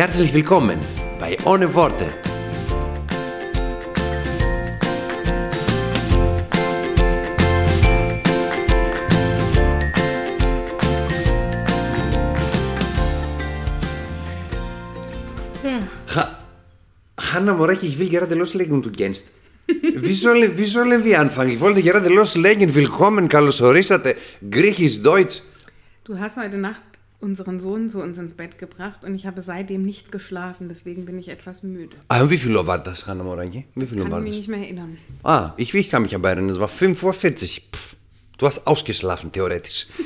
Herzlich willkommen bei Ohne Worte. Ha Hanna Moreki, ich will gerade loslegen und du kennst. Wie sollen, wie sollen wir anfangen? Ich wollte gerade loslegen. Willkommen, καλώς ορίσατε. Griechisch, Deutsch. Du hast heute Nacht unseren Sohn zu uns ins Bett gebracht und ich habe seitdem nicht geschlafen, deswegen bin ich etwas müde. Ah, und wie viel Uhr war das, Hanna Moreki? Wie viel Uhr Kann war mich das? nicht mehr erinnern. Ah, ich, ich kann mich aber erinnern, es war 5.40 Uhr. Pff, du hast ausgeschlafen, theoretisch.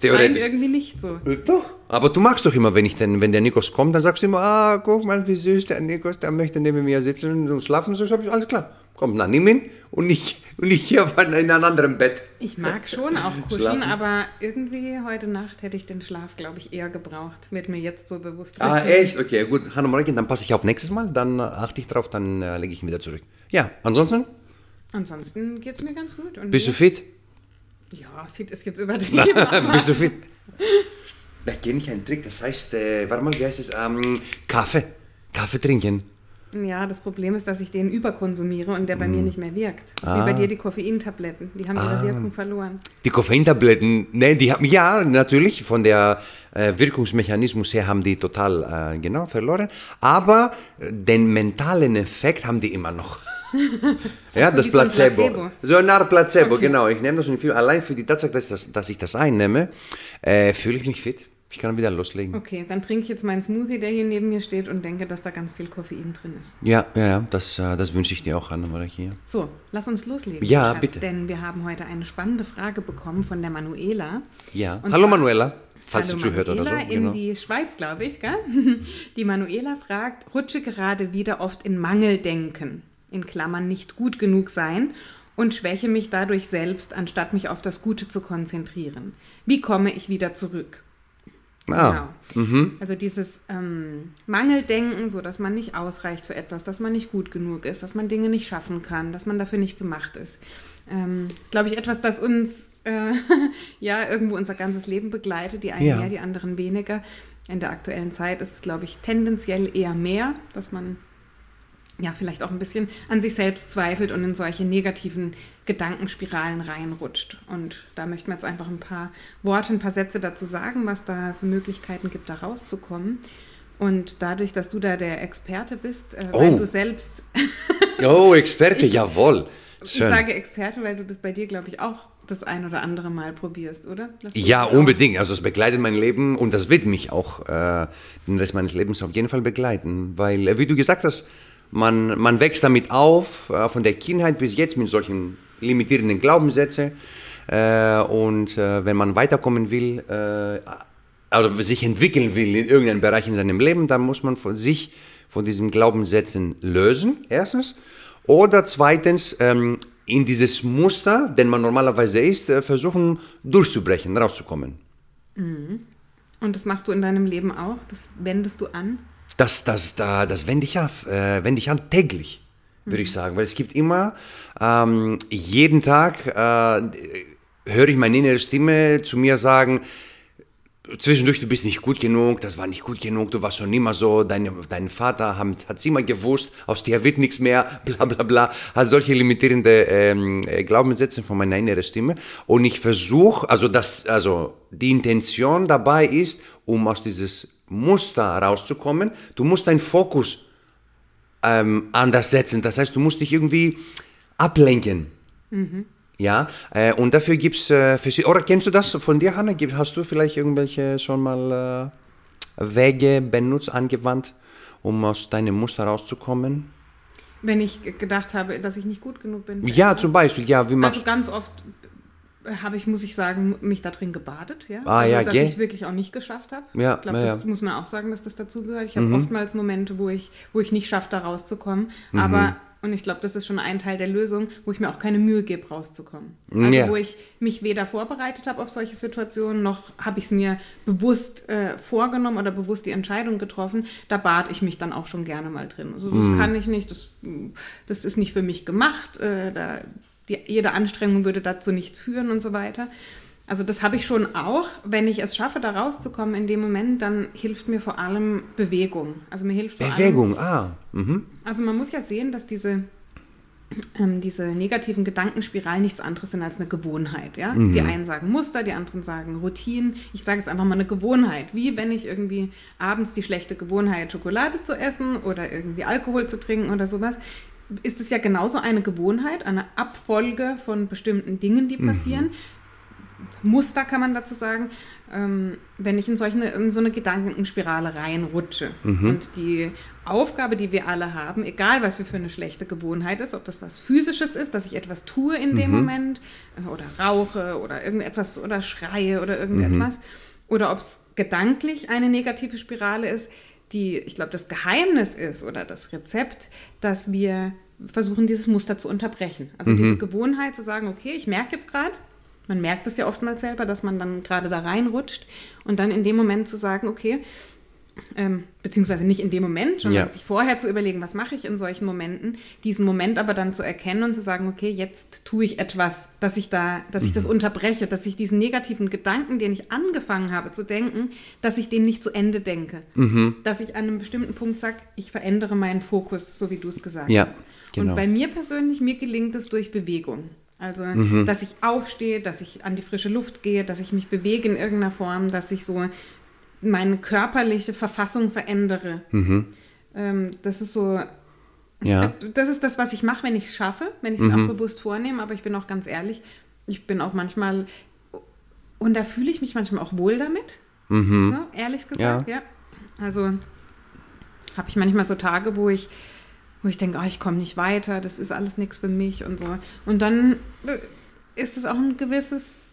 Theoretisch. irgendwie nicht so. Doch. Aber du magst doch immer, wenn, ich denn, wenn der Nikos kommt, dann sagst du immer, ah, guck mal, wie süß der Nikos, der möchte neben mir sitzen und schlafen. So, ich, alles klar. Komm, dann nimm ihn und ich, und ich hier in einem anderen Bett. Ich mag schon auch kuscheln, Schlafen. aber irgendwie heute Nacht hätte ich den Schlaf, glaube ich, eher gebraucht. Wird mir jetzt so bewusst. Ah, echt? Okay, gut. Hanna Morgen, dann passe ich auf nächstes Mal, dann äh, achte ich drauf, dann äh, lege ich ihn wieder zurück. Ja, ansonsten, Ansonsten geht es mir ganz gut. Und bist du fit? Ja, fit ist jetzt übertrieben. Bist du fit? Da kenne ich einen Trick, das heißt, äh, warte mal, wie heißt es? Ähm, Kaffee. Kaffee trinken. Ja, das Problem ist, dass ich den überkonsumiere und der bei mir nicht mehr wirkt. Das ist wie Ah. bei dir die Koffeintabletten. Die haben ihre Wirkung verloren. Die Koffeintabletten, ne, die haben, ja, natürlich, von der äh, Wirkungsmechanismus her haben die total, äh, genau, verloren. Aber äh, den mentalen Effekt haben die immer noch. ja, Also das wie so ein Placebo. Placebo. So eine Art Placebo, Okay. genau. Ich nehme das und allein für die Tatsache, dass, ich das, dass ich das einnehme, äh, fühle ich mich fit. Ich kann wieder loslegen. Okay, dann trinke ich jetzt meinen Smoothie, der hier neben mir steht und denke, dass da ganz viel Koffein drin ist. Ja, ja, ja, das, äh, das wünsche ich dir auch, Anna Maria. So, lass uns loslegen. Ja, Schatz, bitte. Denn wir haben heute eine spannende Frage bekommen von der Manuela. Ja. Und Hallo zwar- Manuela, falls Hallo du zuhört oder so. Manuela in Genau. die Schweiz, glaube ich, gell? Die Manuela fragt, rutsche gerade wieder oft in Mangeldenken, in Klammern nicht gut genug sein und schwäche mich dadurch selbst, anstatt mich auf das Gute zu konzentrieren. Wie komme ich wieder zurück? Ah, Genau. Also dieses ähm, Mangeldenken, so dass man nicht ausreicht für etwas, dass man nicht gut genug ist, dass man Dinge nicht schaffen kann, dass man dafür nicht gemacht ist. Ähm, ist, glaube ich, etwas, das uns äh, ja irgendwo unser ganzes Leben begleitet, die einen Ja. mehr, die anderen weniger. In der aktuellen Zeit ist es, glaube ich, tendenziell eher mehr, dass man ja vielleicht auch ein bisschen an sich selbst zweifelt und in solche negativen Gedankenspiralen reinrutscht. Und da möchten wir jetzt einfach ein paar Worte, ein paar Sätze dazu sagen, was da für Möglichkeiten gibt, da rauszukommen. Und dadurch, dass du da der Experte bist, äh, weil Oh. du selbst, Oh, Experte, jawohl. ich Schön. sage Experte, weil du das bei dir, glaube ich, auch das ein oder andere Mal probierst, oder? Ja, unbedingt. Also es begleitet mein Leben und das wird mich auch äh, den Rest meines Lebens auf jeden Fall begleiten. Weil, äh, wie du gesagt hast, man, man wächst damit auf, äh, von der Kindheit bis jetzt mit solchen limitierenden Glaubenssätzen. Äh, und äh, wenn man weiterkommen will, äh, also sich entwickeln will in irgendeinem Bereich in seinem Leben, dann muss man von sich von diesen Glaubenssätzen lösen, erstens. Oder zweitens, ähm, in dieses Muster, den man normalerweise ist, äh, versuchen durchzubrechen, rauszukommen. Und das machst du in deinem Leben auch? Das wendest du an? Das, das, da, das wende ich, auf, äh, wende ich an täglich, würde ich sagen. Weil es gibt immer, ähm, jeden Tag äh, höre ich meine innere Stimme zu mir sagen, zwischendurch, du bist nicht gut genug, das war nicht gut genug, du warst schon immer so, dein, dein Vater hat es immer gewusst, aus dir wird nichts mehr, bla bla bla. Also solche limitierende ähm, äh, Glaubenssätze von meiner inneren Stimme. Und ich versuche, also, also die Intention dabei ist, um aus dieses Muster rauszukommen, du musst deinen Fokus ähm, anders setzen. Das heißt, du musst dich irgendwie ablenken. Ja, äh, und dafür gibt es äh, verschiedene. Oder kennst du das von dir, Hanna? Hast du vielleicht irgendwelche schon mal äh, Wege benutzt, angewandt, um aus deinem Muster rauszukommen? Wenn ich ge- gedacht habe, dass ich nicht gut genug bin. Ja, zum Beispiel, ja, wie machst Also ganz oft habe ich, muss ich sagen, mich da drin gebadet. Ja? Ah, also, ja, dass gell? ich es wirklich auch nicht geschafft habe. Ja, ich glaube, ja, das ja. Mhm. muss man auch sagen, dass das dazugehört. Ich habe oftmals Momente, wo ich, wo ich nicht schaffe, da rauszukommen. Aber, und ich glaube, das ist schon ein Teil der Lösung, wo ich mir auch keine Mühe gebe, rauszukommen. Also Ja. wo ich mich weder vorbereitet habe auf solche Situationen, noch habe ich es mir bewusst äh, vorgenommen oder bewusst die Entscheidung getroffen. Da bat ich mich dann auch schon gerne mal drin. Also das kann ich nicht, das, das ist nicht für mich gemacht. Äh, da, die, jede Anstrengung würde dazu nichts führen und so weiter. Also das habe ich schon auch. Wenn ich es schaffe, da rauszukommen in dem Moment, dann hilft mir vor allem Bewegung. Also mir hilft vor allem Bewegung, ah. Mhm. also man muss ja sehen, dass diese, ähm, diese negativen Gedankenspiralen nichts anderes sind als eine Gewohnheit. Ja? Die einen sagen Muster, die anderen sagen Routinen. Ich sage jetzt einfach mal eine Gewohnheit. Wie wenn ich irgendwie abends die schlechte Gewohnheit, Schokolade zu essen oder irgendwie Alkohol zu trinken oder sowas, ist es ja genauso eine Gewohnheit, eine Abfolge von bestimmten Dingen, die passieren. Muster kann man dazu sagen, ähm, wenn ich in, solche, in so eine Gedankenspirale reinrutsche. Und die Aufgabe, die wir alle haben, egal was wir für eine schlechte Gewohnheit ist, ob das was Physisches ist, dass ich etwas tue in dem Moment äh, oder rauche oder irgendetwas oder schreie oder irgendetwas, oder ob es gedanklich eine negative Spirale ist, die, ich glaube, das Geheimnis ist oder das Rezept, dass wir versuchen, dieses Muster zu unterbrechen. Also diese Gewohnheit zu sagen, okay, ich merke jetzt gerade, man merkt es ja oftmals selber, dass man dann gerade da reinrutscht und dann in dem Moment zu sagen, okay, ähm, beziehungsweise nicht in dem Moment, sondern Ja. sich vorher zu überlegen, was mache ich in solchen Momenten, diesen Moment aber dann zu erkennen und zu sagen, okay, jetzt tue ich etwas, dass ich da, dass ich das unterbreche, dass ich diesen negativen Gedanken, den ich angefangen habe zu denken, dass ich den nicht zu Ende denke. Dass ich an einem bestimmten Punkt sage, ich verändere meinen Fokus, so wie du es gesagt Ja, hast. genau. Und bei mir persönlich, mir gelingt es durch Bewegung. Also, Mhm. dass ich aufstehe, dass ich an die frische Luft gehe, dass ich mich bewege in irgendeiner Form, dass ich so meine körperliche Verfassung verändere. Ähm, das ist so, Mhm. Ja. Mhm. das ist das, was ich mache, wenn ich es schaffe, wenn ich es mir auch bewusst vornehme. Aber ich bin auch ganz ehrlich, ich bin auch manchmal, und da fühle ich mich manchmal auch wohl damit, ne, ehrlich gesagt, ja. Also habe ich manchmal so Tage, wo ich, wo ich denke, oh, ich komme nicht weiter, das ist alles nichts für mich und so. Und dann äh, ist es auch ein gewisses,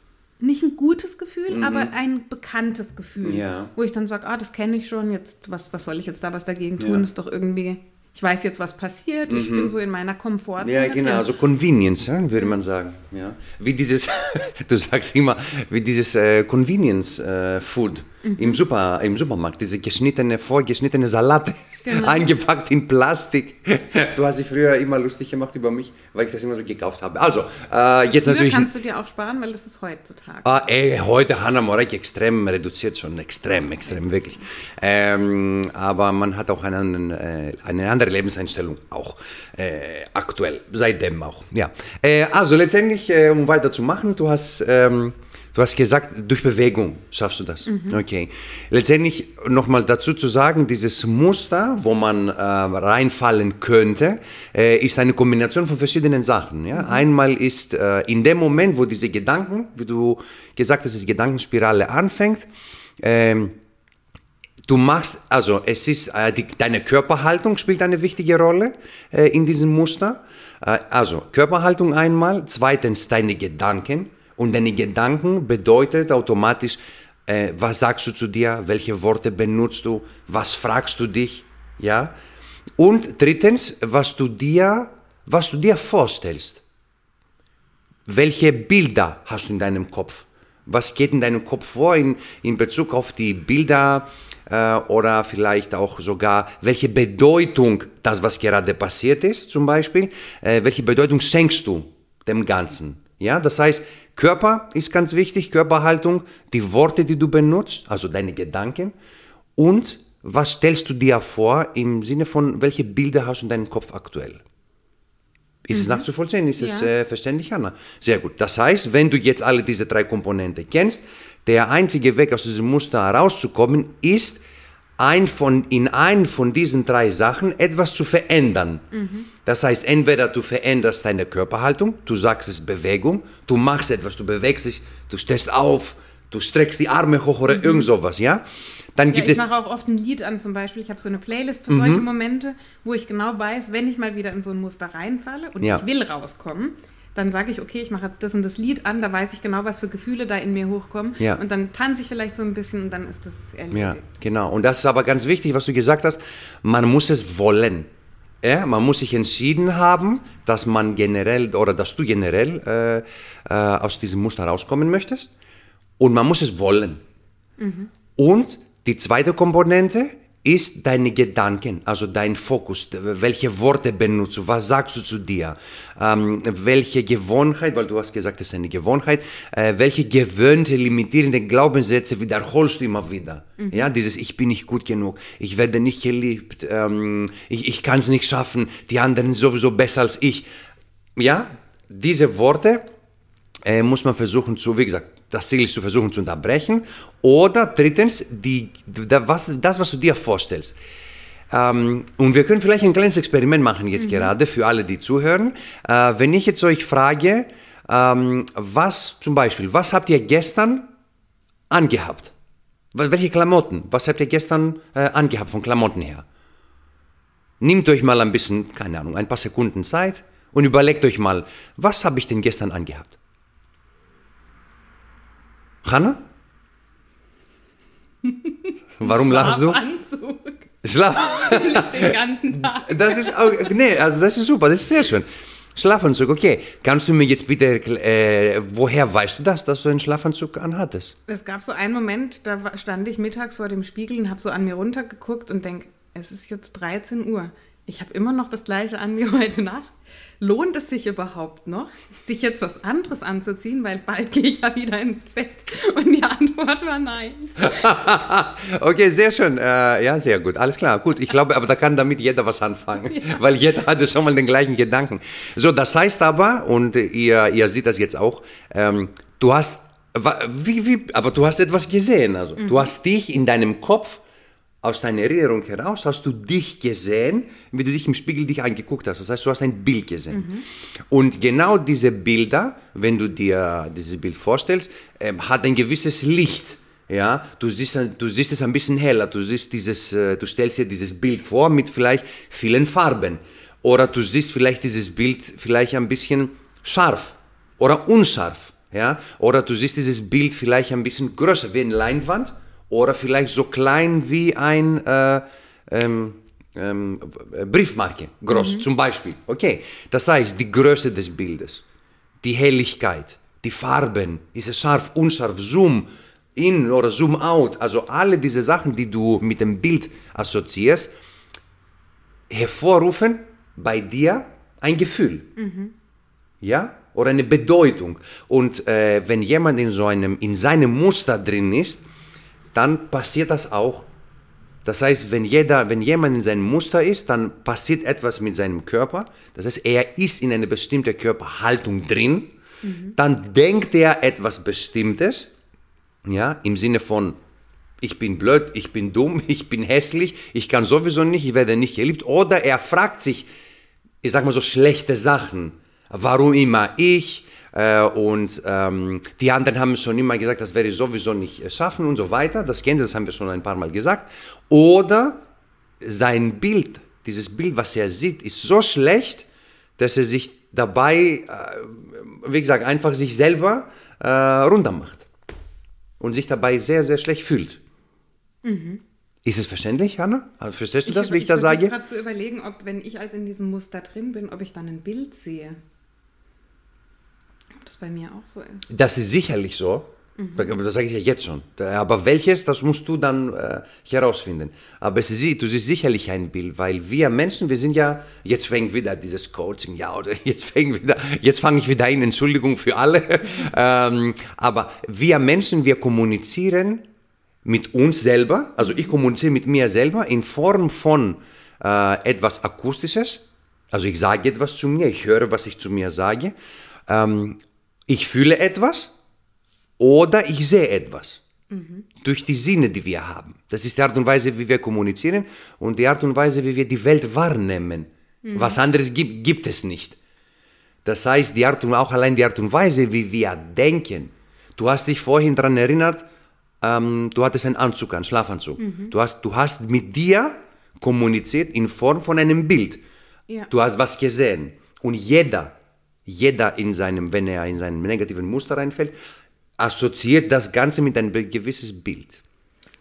nicht ein gutes Gefühl, aber ein bekanntes Gefühl, Ja. wo ich dann sage, ah, das kenne ich schon, jetzt, was, was soll ich jetzt da was dagegen tun? Ja. Ist doch irgendwie, ich weiß jetzt, was passiert, ich bin so in meiner Komfortzone. Ja, genau, drin. also Convenience, ja, würde man sagen. Ja. Wie dieses, du sagst immer, wie dieses äh, Convenience äh, Food im, Super, im Supermarkt, diese geschnittene, vorgeschnittene Salate, Genau. eingepackt in Plastik. Du hast dich früher immer lustig gemacht über mich, weil ich das immer so gekauft habe. Also, äh, jetzt Früher natürlich. kannst du dir auch sparen, weil das ist heutzutage. Ah, ey, heute Hanna Morek extrem reduziert schon, extrem, extrem, wirklich. Ähm, aber man hat auch einen, äh, eine andere Lebenseinstellung, auch äh, aktuell, seitdem auch. Ja. Äh, also letztendlich, äh, um weiterzumachen, du hast, ähm, du hast gesagt, durch Bewegung schaffst du das. Okay. Letztendlich nochmal dazu zu sagen, dieses Muster, wo man äh, reinfallen könnte, äh, ist eine Kombination von verschiedenen Sachen. Ja? Einmal ist äh, in dem Moment, wo diese Gedanken, wie du gesagt hast, die Gedankenspirale anfängt, ähm, Du machst, also es ist, äh, die, deine Körperhaltung spielt eine wichtige Rolle äh, in diesem Muster. Äh, also Körperhaltung einmal, zweitens deine Gedanken. Und deine Gedanken bedeutet automatisch, äh, was sagst du zu dir, welche Worte benutzt du, was fragst du dich, ja. Und drittens, was du dir, was du dir vorstellst. Welche Bilder hast du in deinem Kopf? Was geht in deinem Kopf vor in, in Bezug auf die Bilder äh, oder vielleicht auch sogar, welche Bedeutung das, was gerade passiert ist, zum Beispiel, äh, welche Bedeutung schenkst du dem Ganzen? Ja, das heißt, Körper ist ganz wichtig, Körperhaltung, die Worte, die du benutzt, also deine Gedanken und was stellst du dir vor im Sinne von, welche Bilder hast du in deinem Kopf aktuell? Ist es nachzuvollziehen? Ist es Ja. äh, verständlich, Hanna? Sehr gut. Das heißt, wenn du jetzt alle diese drei Komponenten kennst, der einzige Weg aus diesem Muster herauszukommen, ist, ein von, in einen von diesen drei Sachen etwas zu verändern. Das heißt, entweder du veränderst deine Körperhaltung, du sagst es Bewegung, du machst etwas, du bewegst dich, du stehst auf, du streckst die Arme hoch oder irgend sowas, ja? Dann Ja, gibt ich es... mache auch oft ein Lied an zum Beispiel. Ich habe so eine Playlist für solche Momente, wo ich genau weiß, wenn ich mal wieder in so ein Muster reinfalle und Ja. ich will rauskommen, dann sage ich, okay, ich mache jetzt das und das Lied an, da weiß ich genau, was für Gefühle da in mir hochkommen. Ja. Und dann tanze ich vielleicht so ein bisschen und dann ist das erledigt. Ja, genau. Und das ist aber ganz wichtig, was du gesagt hast. Man muss es wollen. Ja, man muss sich entschieden haben, dass man generell oder dass du generell äh, äh, aus diesem Muster rauskommen möchtest. Und man muss es wollen. Und die zweite Komponente ist deine Gedanken, also dein Fokus, welche Worte benutzt du, was sagst du zu dir, ähm, welche Gewohnheit, weil du hast gesagt, es ist eine Gewohnheit, äh, welche gewöhnte, limitierende Glaubenssätze wiederholst du immer wieder. Ja, dieses Ich bin nicht gut genug, ich werde nicht geliebt, ähm, ich, ich kann es nicht schaffen, die anderen sind sowieso besser als ich. Ja, diese Worte äh, muss man versuchen zu, wie gesagt, das Ziel ist zu versuchen zu unterbrechen. Oder drittens, die, was, das, was du dir vorstellst. Ähm, und wir können vielleicht ein kleines Experiment machen jetzt gerade für alle, die zuhören. Äh, wenn ich jetzt euch frage, ähm, was zum Beispiel, was habt ihr gestern angehabt? Wel- Welche Klamotten? Was habt ihr gestern äh, angehabt von Klamotten her? Nehmt euch mal ein bisschen, keine Ahnung, ein paar Sekunden Zeit und überlegt euch mal, was habe ich denn gestern angehabt? Hanna? Warum lachst du? Schlaf. Den ganzen Tag. Das ist auch, nee, also das ist super, das ist sehr schön. Schlafanzug, okay. Kannst du mir jetzt bitte, äh, woher weißt du das, dass du einen Schlafanzug anhattest? Es gab so einen Moment, da stand ich mittags vor dem Spiegel und habe so an mir runtergeguckt und denk, es ist jetzt 13 Uhr. Ich habe immer noch das gleiche an wie heute Nacht. Lohnt es sich überhaupt noch, sich jetzt was anderes anzuziehen, weil bald gehe ich ja wieder ins Bett? Und die Antwort war nein. Okay, sehr schön. Äh, ja, sehr gut. Alles klar. Gut, ich glaube, aber da kann damit jeder was anfangen, weil jeder hatte schon mal den gleichen Gedanken. So, das heißt aber, und ihr, ihr seht das jetzt auch, ähm, du hast, wie, wie, aber du hast etwas gesehen. Also, du hast dich in deinem Kopf aus deiner Erinnerung heraus hast du dich gesehen, wie du dich im Spiegel dich angeguckt hast. Das heißt, du hast ein Bild gesehen. Und genau diese Bilder, wenn du dir dieses Bild vorstellst, ähm, hat ein gewisses Licht. Ja, du siehst, du siehst es ein bisschen heller. Du siehst dieses, äh, du stellst dir dieses Bild vor mit vielleicht vielen Farben. Oder du siehst vielleicht dieses Bild vielleicht ein bisschen scharf oder unscharf. Ja, oder du siehst dieses Bild vielleicht ein bisschen größer wie eine Leinwand oder vielleicht so klein wie ein äh, ähm, ähm, Briefmarke, groß zum Beispiel. Okay, das heißt die Größe des Bildes, die Helligkeit, die Farben, ist es scharf, unscharf, Zoom in oder Zoom out, also alle diese Sachen, die du mit dem Bild assoziierst, hervorrufen bei dir ein Gefühl ja, oder eine Bedeutung. Und äh, wenn jemand in so einem, in seinem Muster drin ist, dann passiert das auch. Das heißt, wenn, jeder, wenn jemand in seinem Muster ist, dann passiert etwas mit seinem Körper. Das heißt, er ist in eine bestimmte Körperhaltung drin. Dann denkt er etwas Bestimmtes, ja, im Sinne von, ich bin blöd, ich bin dumm, ich bin hässlich, ich kann sowieso nicht, ich werde nicht geliebt. Oder er fragt sich, ich sag mal so schlechte Sachen. Warum immer ich? Äh, und ähm, die anderen haben schon immer gesagt, das werde ich sowieso nicht äh, schaffen und so weiter. Das kennt ihr, das haben wir schon ein paar Mal gesagt. Oder sein Bild, dieses Bild, was er sieht, ist so schlecht, dass er sich dabei, äh, wie gesagt, einfach sich selber äh, runter macht und sich dabei sehr, sehr schlecht fühlt. Ist es verständlich, Hanna? Also, Verstehst du das, wie ich, das versuche sage? gerade zu überlegen, ob, wenn ich als in diesem Muster drin bin, ob ich dann ein Bild sehe. Bei mir auch so ist. Das ist sicherlich so. Aber Das sage ich ja jetzt schon. Da- Aber welches, das musst du dann äh, herausfinden. Aber es ist, du siehst sicherlich ein Bild, weil wir Menschen, wir sind ja, jetzt fängt wieder dieses Coaching, ja, oder jetzt fängt wieder, jetzt fange ich wieder ein, Entschuldigung für alle. ähm, aber wir Menschen, wir kommunizieren mit uns selber, also ich kommuniziere mit mir selber in Form von äh, etwas Akustisches. Also ich sage etwas zu mir, ich höre, was ich zu mir sage. Ähm, ich fühle etwas oder ich sehe etwas. Durch die Sinne, die wir haben. Das ist die Art und Weise, wie wir kommunizieren und die Art und Weise, wie wir die Welt wahrnehmen. Was anderes gibt, gibt es nicht. Das heißt, die Art und, auch allein die Art und Weise, wie wir denken. Du hast dich vorhin daran erinnert, ähm, du hattest einen Anzug, einen Schlafanzug. Du, hast, du hast mit dir kommuniziert in Form von einem Bild. Ja. Du hast was gesehen. Und jeder, jeder in seinem, wenn er in seinem negativen Muster reinfällt, assoziiert das Ganze mit einem gewisses Bild.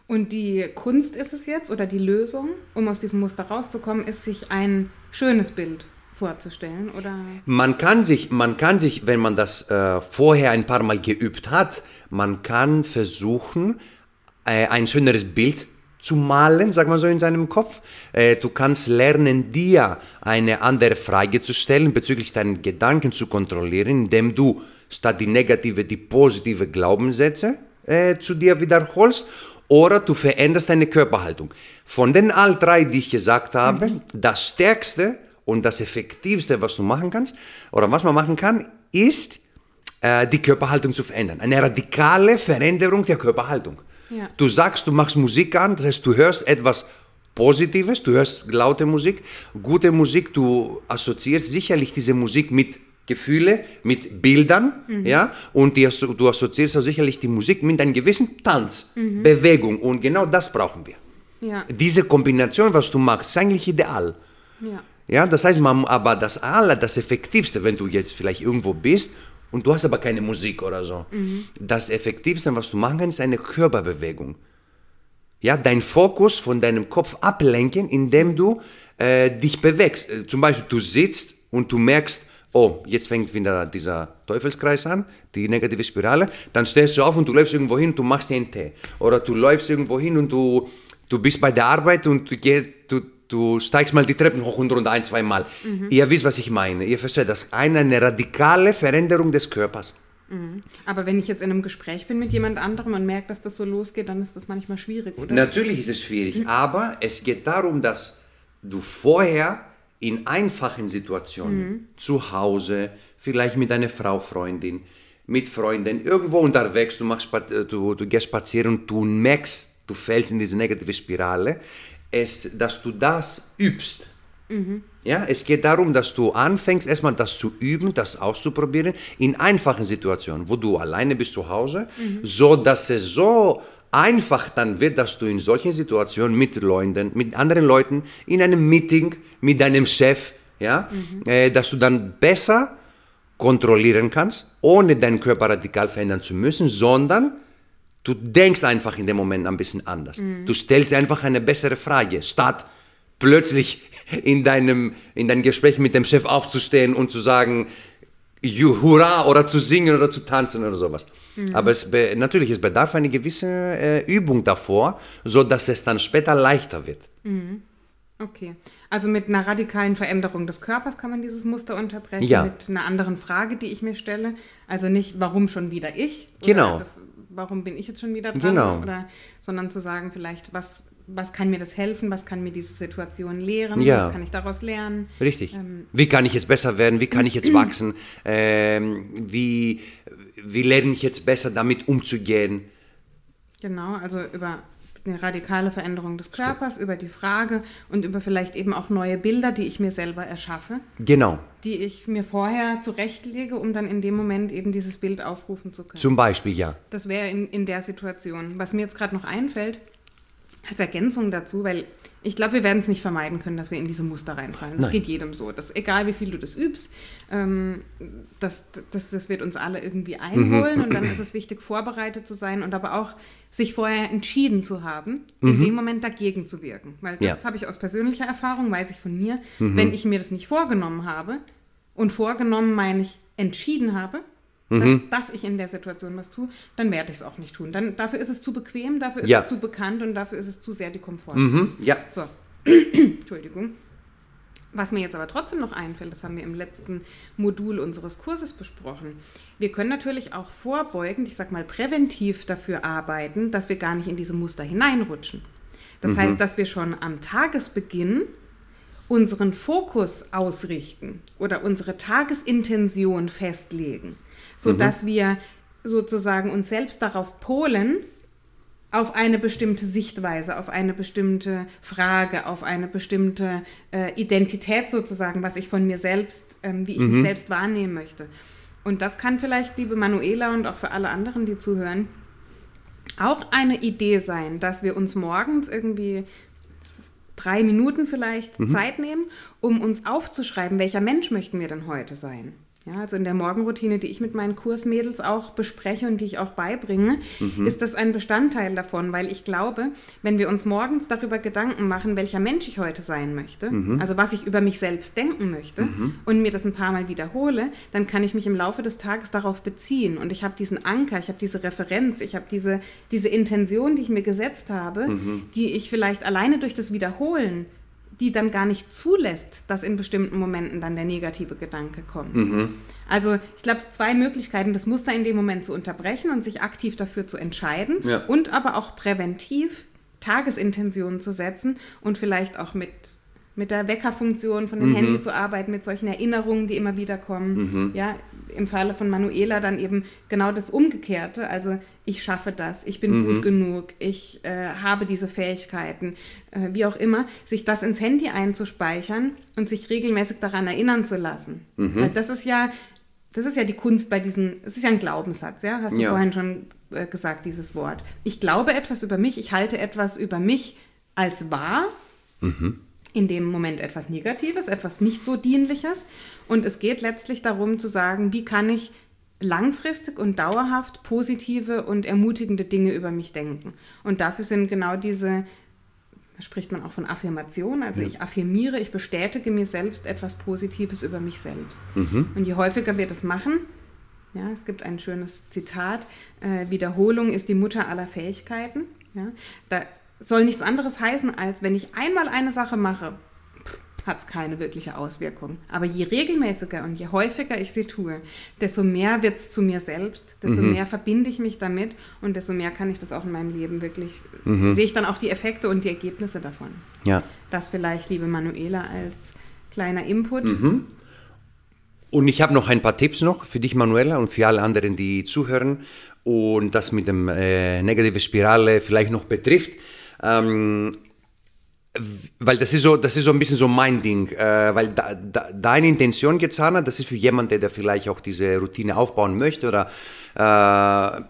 Und die Kunst ist es jetzt oder die Lösung, um aus diesem Muster rauszukommen, ist sich ein schönes Bild vorzustellen oder? Man kann sich, man kann sich, wenn man das äh, vorher ein paar Mal geübt hat, man kann versuchen, äh, ein schöneres Bild zu malen, sag mal so in seinem Kopf. Äh, du kannst lernen, dir eine andere Frage zu stellen, bezüglich deinen Gedanken zu kontrollieren, indem du statt die negative, die positive Glaubenssätze äh, zu dir wiederholst oder du veränderst deine Körperhaltung. Von den all drei, die ich gesagt habe, mhm. das Stärkste und das Effektivste, was du machen kannst oder was man machen kann, ist äh, die Körperhaltung zu verändern. Eine radikale Veränderung der Körperhaltung. Ja. Du sagst, du machst Musik an, das heißt, du hörst etwas Positives, du hörst laute Musik, gute Musik, du assoziierst sicherlich diese Musik mit Gefühle, mit Bildern, mhm. ja, und die, du assoziierst auch sicherlich die Musik mit einem gewissen Tanz, mhm. Bewegung, und genau das brauchen wir. Ja. Diese Kombination, was du machst, ist eigentlich ideal. Ja. Ja, das heißt, man, aber das aller, das Effektivste, wenn du jetzt vielleicht irgendwo bist und du hast aber keine Musik oder so, mhm. das Effektivste, was du machen kannst, ist eine Körperbewegung. Ja, dein Fokus von deinem Kopf ablenken, indem du äh, dich bewegst. Äh, zum Beispiel, du sitzt und du merkst, oh, jetzt fängt wieder dieser Teufelskreis an, die negative Spirale, dann stehst du auf und du läufst irgendwo hin und du machst dir einen Tee. Oder du läufst irgendwo hin und du, du bist bei der Arbeit und du, gehst, du, du steigst mal die Treppen hoch und runter ein, zwei Mal. Mhm. Ihr wisst, was ich meine. Ihr versteht, das ist eine, eine radikale Veränderung des Körpers. Mhm. Aber wenn ich jetzt in einem Gespräch bin mit jemand anderem und merke, dass das so losgeht, dann ist das manchmal schwierig, oder? Natürlich ist es schwierig, mhm. aber es geht darum, dass du vorher in einfachen Situationen, mhm. zu Hause, vielleicht mit einer Frau, Freundin, mit Freunden, irgendwo unterwegs, du, machst, äh, du, du gehst spazieren und du merkst, du fällst in diese negative Spirale, es, dass du das übst. Mhm. Ja, es geht darum, dass du anfängst, erstmal das zu üben, das auszuprobieren, in einfachen Situationen, wo du alleine bist zu Hause, mhm. so dass es so einfach dann wird, dass du in solchen Situationen mit Leuten, mit anderen Leuten, in einem Meeting mit deinem Chef, ja, mhm. äh, dass du dann besser kontrollieren kannst, ohne deinen Körper radikal verändern zu müssen, sondern du denkst einfach in dem Moment ein bisschen anders. Mhm. Du stellst einfach eine bessere Frage, statt plötzlich in deinem, in deinem Gespräch mit dem Chef aufzustehen und zu sagen, Hurra oder zu singen oder zu tanzen oder sowas. Mhm. Aber es natürlich, es bedarf eine gewisse äh, Übung davor, so dass es dann später leichter wird. Mhm. Okay. Also mit einer radikalen Veränderung des Körpers kann man dieses Muster unterbrechen, ja. mit einer anderen Frage, die ich mir stelle. Also nicht, warum schon wieder ich? Genau. Das, warum bin ich jetzt schon wieder dran? Genau. Oder, sondern zu sagen, vielleicht, was, was kann mir das helfen? Was kann mir diese Situation lehren? Ja. Was kann ich daraus lernen? Richtig. Ähm, wie kann ich jetzt besser werden? Wie kann ich jetzt wachsen? Ähm, wie, wie lerne ich jetzt besser damit umzugehen? Genau, also über eine radikale Veränderung des Körpers, über die Frage und über vielleicht eben auch neue Bilder, die ich mir selber erschaffe. Genau. Die ich mir vorher zurechtlege, um dann in dem Moment eben dieses Bild aufrufen zu können. Zum Beispiel, ja. Das wäre in, in der Situation. Was mir jetzt gerade noch einfällt, als Ergänzung dazu, weil ich glaube, wir werden es nicht vermeiden können, dass wir in diese Muster reinfallen. Das Nein. geht jedem so. Das, egal wie viel du das übst, ähm, das, das, das wird uns alle irgendwie einholen. Mhm. Und dann ist es wichtig, vorbereitet zu sein und aber auch sich vorher entschieden zu haben, in mhm. dem Moment dagegen zu wirken. Weil das ja. habe ich aus persönlicher Erfahrung, weiß ich von mir, mhm. wenn ich mir das nicht vorgenommen habe, und vorgenommen meine ich entschieden habe, mhm. dass, dass, ich in der Situation was tue, dann werde ich es auch nicht tun. Dann, dafür ist es zu bequem, dafür ist ja. es zu bekannt und dafür ist es zu sehr die Komfortzone. Mhm. Ja. So, Entschuldigung. Was mir jetzt aber trotzdem noch einfällt, das haben wir im letzten Modul unseres Kurses besprochen. Wir können natürlich auch vorbeugend, ich sag mal präventiv dafür arbeiten, dass wir gar nicht in diese Muster hineinrutschen. Das mhm. heißt, dass wir schon am Tagesbeginn unseren Fokus ausrichten oder unsere Tagesintention festlegen sodass mhm. wir sozusagen uns selbst darauf polen, auf eine bestimmte Sichtweise, auf eine bestimmte Frage, auf eine bestimmte äh, Identität sozusagen, was ich von mir selbst, ähm, wie ich mhm. mich selbst wahrnehmen möchte. Und das kann vielleicht, liebe Manuela und auch für alle anderen, die zuhören, auch eine Idee sein, dass wir uns morgens irgendwie drei Minuten vielleicht mhm. Zeit nehmen, um uns aufzuschreiben, welcher Mensch möchten wir denn heute sein. Ja, also in der Morgenroutine, die ich mit meinen Kursmädels auch bespreche und die ich auch beibringe, mhm. ist das ein Bestandteil davon, weil ich glaube, wenn wir uns morgens darüber Gedanken machen, welcher Mensch ich heute sein möchte, mhm. also was ich über mich selbst denken möchte mhm. und mir das ein paar Mal wiederhole, dann kann ich mich im Laufe des Tages darauf beziehen und ich habe diesen Anker, ich habe diese Referenz, ich habe diese, diese Intention, die ich mir gesetzt habe, mhm. die ich vielleicht alleine durch das Wiederholen die dann gar nicht zulässt, dass in bestimmten Momenten dann der negative Gedanke kommt. Mhm. Also ich glaube, zwei Möglichkeiten, das Muster in dem Moment zu unterbrechen und sich aktiv dafür zu entscheiden ja. und aber auch präventiv Tagesintentionen zu setzen und vielleicht auch mit mit der Weckerfunktion von dem mhm. Handy zu arbeiten, mit solchen Erinnerungen, die immer wieder kommen. Mhm. Ja, im Falle von Manuela dann eben genau das Umgekehrte. Also ich schaffe das, ich bin mhm. gut genug, ich äh, habe diese Fähigkeiten, äh, wie auch immer, sich das ins Handy einzuspeichern und sich regelmäßig daran erinnern zu lassen. Mhm. Weil das ist ja, das ist ja die Kunst bei diesen, es ist ja ein Glaubenssatz, ja, hast du ja. vorhin schon äh, gesagt, dieses Wort. Ich glaube etwas über mich, ich halte etwas über mich als wahr. Mhm in dem Moment etwas Negatives, etwas nicht so Dienliches. Und es geht letztlich darum zu sagen, wie kann ich langfristig und dauerhaft positive und ermutigende Dinge über mich denken. Und dafür sind genau diese, spricht man auch von Affirmation, also ja. ich affirmiere, ich bestätige mir selbst etwas Positives über mich selbst. Mhm. Und je häufiger wir das machen, ja, es gibt ein schönes Zitat, äh, Wiederholung ist die Mutter aller Fähigkeiten. Ja, da soll nichts anderes heißen, als wenn ich einmal eine Sache mache, hat es keine wirkliche Auswirkung. Aber je regelmäßiger und je häufiger ich sie tue, desto mehr wird es zu mir selbst, desto mhm. mehr verbinde ich mich damit und desto mehr kann ich das auch in meinem Leben wirklich, mhm. sehe ich dann auch die Effekte und die Ergebnisse davon. Ja. Das vielleicht, liebe Manuela, als kleiner Input. Mhm. Und ich habe noch ein paar Tipps noch für dich, Manuela, und für alle anderen, die zuhören und das mit dem äh, negative Spirale vielleicht noch betrifft. Ähm, weil das ist so, das ist so ein bisschen so mein Ding, äh, weil da, da, deine Intention Gezahner, das ist für jemanden, der vielleicht auch diese Routine aufbauen möchte oder äh,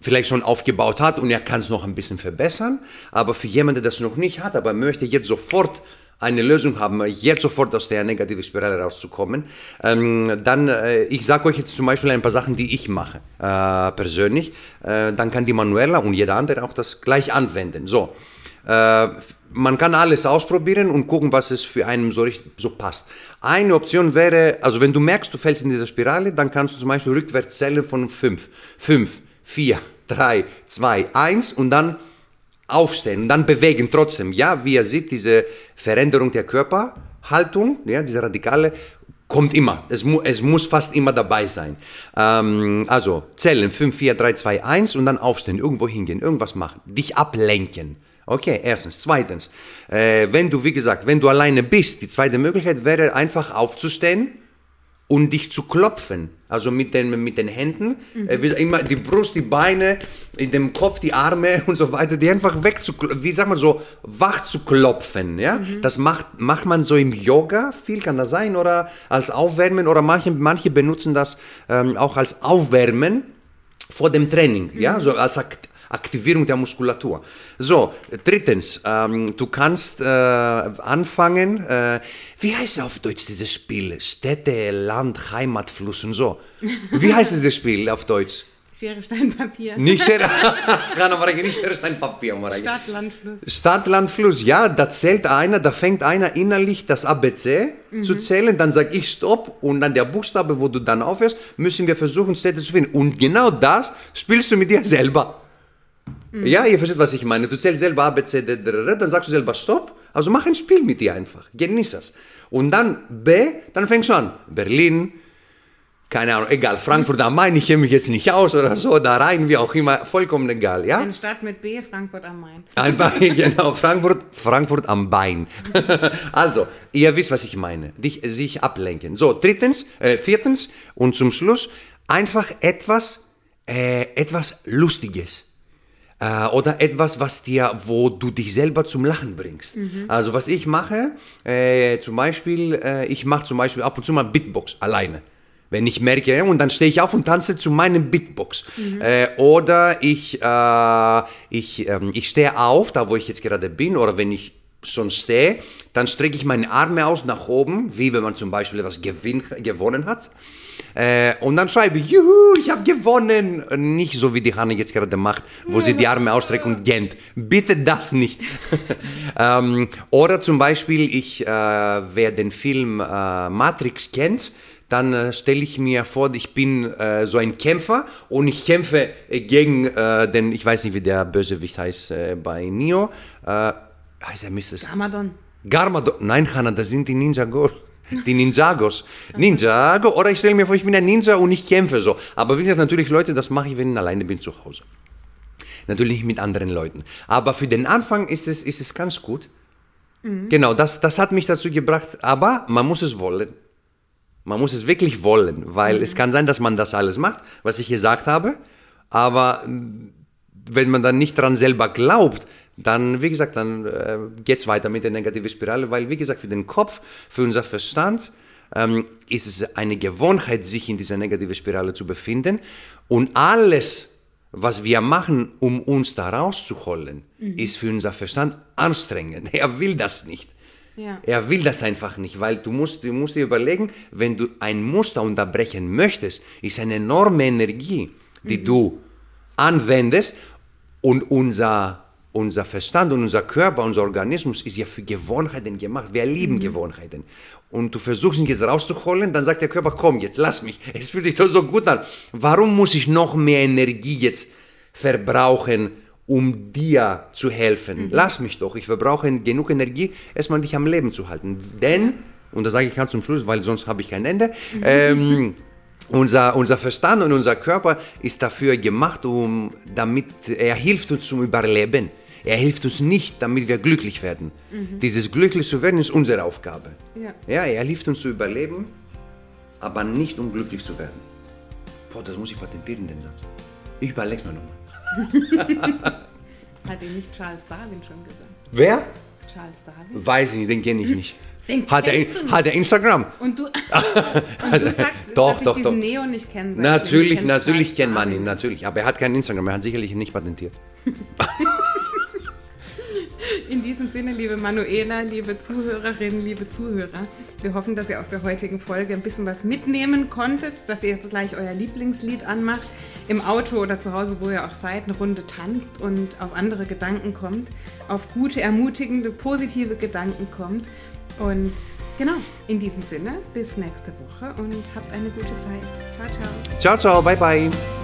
vielleicht schon aufgebaut hat und er kann es noch ein bisschen verbessern, aber für jemanden, der das noch nicht hat, aber möchte jetzt sofort eine Lösung haben, jetzt sofort aus der negativen Spirale rauszukommen, ähm, dann, äh, ich sage euch jetzt zum Beispiel ein paar Sachen, die ich mache, äh, persönlich, äh, dann kann die Manuela und jeder andere auch das gleich anwenden. So, äh, man kann alles ausprobieren und gucken, was es für einen so, so passt. Eine Option wäre, also wenn du merkst, du fällst in dieser Spirale, dann kannst du zum Beispiel rückwärts zählen von 5. 5, 4, 3, 2, 1 und dann aufstehen und dann bewegen trotzdem. Ja, wie ihr seht, diese Veränderung der Körperhaltung, ja, diese radikale, kommt immer. Es, mu es muss fast immer dabei sein. Ähm, also zählen 5, 4, 3, 2, 1 und dann aufstehen, irgendwo hingehen, irgendwas machen, dich ablenken. Okay, erstens. Zweitens, äh, wenn du, wie gesagt, wenn du alleine bist, die zweite Möglichkeit wäre einfach aufzustehen und dich zu klopfen. Also mit den, mit den Händen, mhm. äh, immer die Brust, die Beine, in dem Kopf, die Arme und so weiter, die einfach weg zu, wie sagt man so, wach zu klopfen. Ja? Mhm. Das macht, macht man so im Yoga viel, kann das sein, oder als Aufwärmen, oder manche, manche benutzen das ähm, auch als Aufwärmen vor dem Training, mhm. ja, so als Aktivierung der Muskulatur. So, drittens, ähm, du kannst äh, anfangen, äh, wie heißt auf Deutsch dieses Spiel? Städte, Land, Heimat, Fluss und so. Wie heißt dieses Spiel auf Deutsch? Schere, Stein, Papier. Nicht Schere, nicht Schere, Stein, Papier. Stadt, Land, Fluss. Stadt, Land, Fluss, ja, da zählt einer, da fängt einer innerlich das ABC mhm. zu zählen, dann sage ich Stopp und dann der Buchstabe, wo du dann aufhörst, müssen wir versuchen, Städte zu finden. Und genau das spielst du mit dir selber. Mhm. Ja, ihr versteht, was ich meine. Du zählst selber A, B, C, D, D, dann sagst du selber Stopp. Also mach ein Spiel mit dir einfach. Genieß das. Und dann B, dann fängst du an. Berlin, keine Ahnung, egal, Frankfurt am Main, ich kenne mich jetzt nicht aus oder so, da rein, wie auch immer, vollkommen egal, ja? Eine Stadt mit B, Frankfurt am Main. Ein Bein, genau, Frankfurt, Frankfurt am Bein. also, ihr wisst, was ich meine, dich, sich ablenken. So, drittens, äh, viertens und zum Schluss, einfach etwas, äh, etwas Lustiges äh, oder etwas, was dir, wo du dich selber zum Lachen bringst. Mhm. Also was ich mache, äh, zum Beispiel, äh, ich mache zum Beispiel ab und zu mal Beatbox alleine. Wenn ich merke, und dann stehe ich auf und tanze zu meinem Beatbox. Mhm. Äh, oder ich, äh, ich, ähm, ich stehe auf, da wo ich jetzt gerade bin, oder wenn ich schon stehe, dann strecke ich meine Arme aus nach oben, wie wenn man zum Beispiel etwas gewinn, gewonnen hat. Äh, und dann schreibe ich, juhu, ich habe gewonnen. Nicht so wie die Hanne jetzt gerade macht, wo sie die Arme ausstreckt und gähnt. Bitte das nicht. ähm, oder zum Beispiel, ich, äh, wer den Film äh, Matrix kennt, dann äh, stelle ich mir vor, ich bin äh, so ein Kämpfer und ich kämpfe äh, gegen den, ich weiß nicht, wie der Bösewicht heißt äh, bei Neo. Äh, heißt er Mr. Garmadon. Garmadon. Nein, Hanna, das sind die Ninja Go. Die Ninjagos. Ninjago. Oder ich stelle mir vor, ich bin ein Ninja und ich kämpfe so. Aber wie gesagt, natürlich, Leute, das mache ich, wenn ich alleine bin zu Hause. Natürlich mit anderen Leuten. Aber für den Anfang ist es, ist es ganz gut. Genau, das, das hat mich dazu gebracht. Aber man muss es wollen. Man muss es wirklich wollen, weil es kann sein, dass man das alles macht, was ich gesagt habe. Aber wenn man dann nicht dran selber glaubt, dann, wie gesagt, dann äh, geht es weiter mit der negativen Spirale, weil, wie gesagt, für den Kopf, für unser Verstand ähm, ist es eine Gewohnheit, sich in dieser negativen Spirale zu befinden. Und alles, was wir machen, um uns da rauszuholen, ist für unser Verstand anstrengend. Er will das nicht. Ja. Er will das einfach nicht, weil du musst, du musst dir überlegen, wenn du ein Muster unterbrechen möchtest, ist eine enorme Energie, die du anwendest und unser, unser Verstand und unser Körper, unser Organismus ist ja für Gewohnheiten gemacht. Wir lieben Gewohnheiten. Und du versuchst ihn jetzt rauszuholen, dann sagt der Körper, komm jetzt, lass mich, es fühlt sich doch so gut an. Warum muss ich noch mehr Energie jetzt verbrauchen, um dir zu helfen? Lass mich doch, ich verbrauche genug Energie, erstmal dich am Leben zu halten. Denn, und das sage ich ganz zum Schluss, weil sonst habe ich kein Ende, ähm, unser, unser Verstand und unser Körper ist dafür gemacht, um, damit er hilft uns zum Überleben. Er hilft uns nicht, damit wir glücklich werden. Dieses glücklich zu werden ist unsere Aufgabe. Ja. Ja, er hilft uns zu überleben, aber nicht um glücklich zu werden. Boah, das muss ich patentieren, den Satz. Ich überleg's mir nochmal. Hat ihn nicht Charles Darwin schon gesagt? Wer? Charles Darwin? Weiß ich nicht, den kenne ich nicht. Den Hat er, hat er Instagram? Und du, und du sagst, Doch, dass ich doch, diesen doch. Neo nicht kenne. sag ich, Natürlich, natürlich kennt man ihn, natürlich. Aber er hat kein Instagram, er hat sicherlich nicht patentiert. In diesem Sinne, liebe Manuela, liebe Zuhörerinnen, liebe Zuhörer, wir hoffen, dass ihr aus der heutigen Folge ein bisschen was mitnehmen konntet, dass ihr jetzt gleich euer Lieblingslied anmacht, im Auto oder zu Hause, wo ihr auch seid, eine Runde tanzt und auf andere Gedanken kommt, auf gute, ermutigende, positive Gedanken kommt. Und genau, in diesem Sinne, bis nächste Woche und habt eine gute Zeit. Ciao, ciao. Ciao, ciao, bye, bye.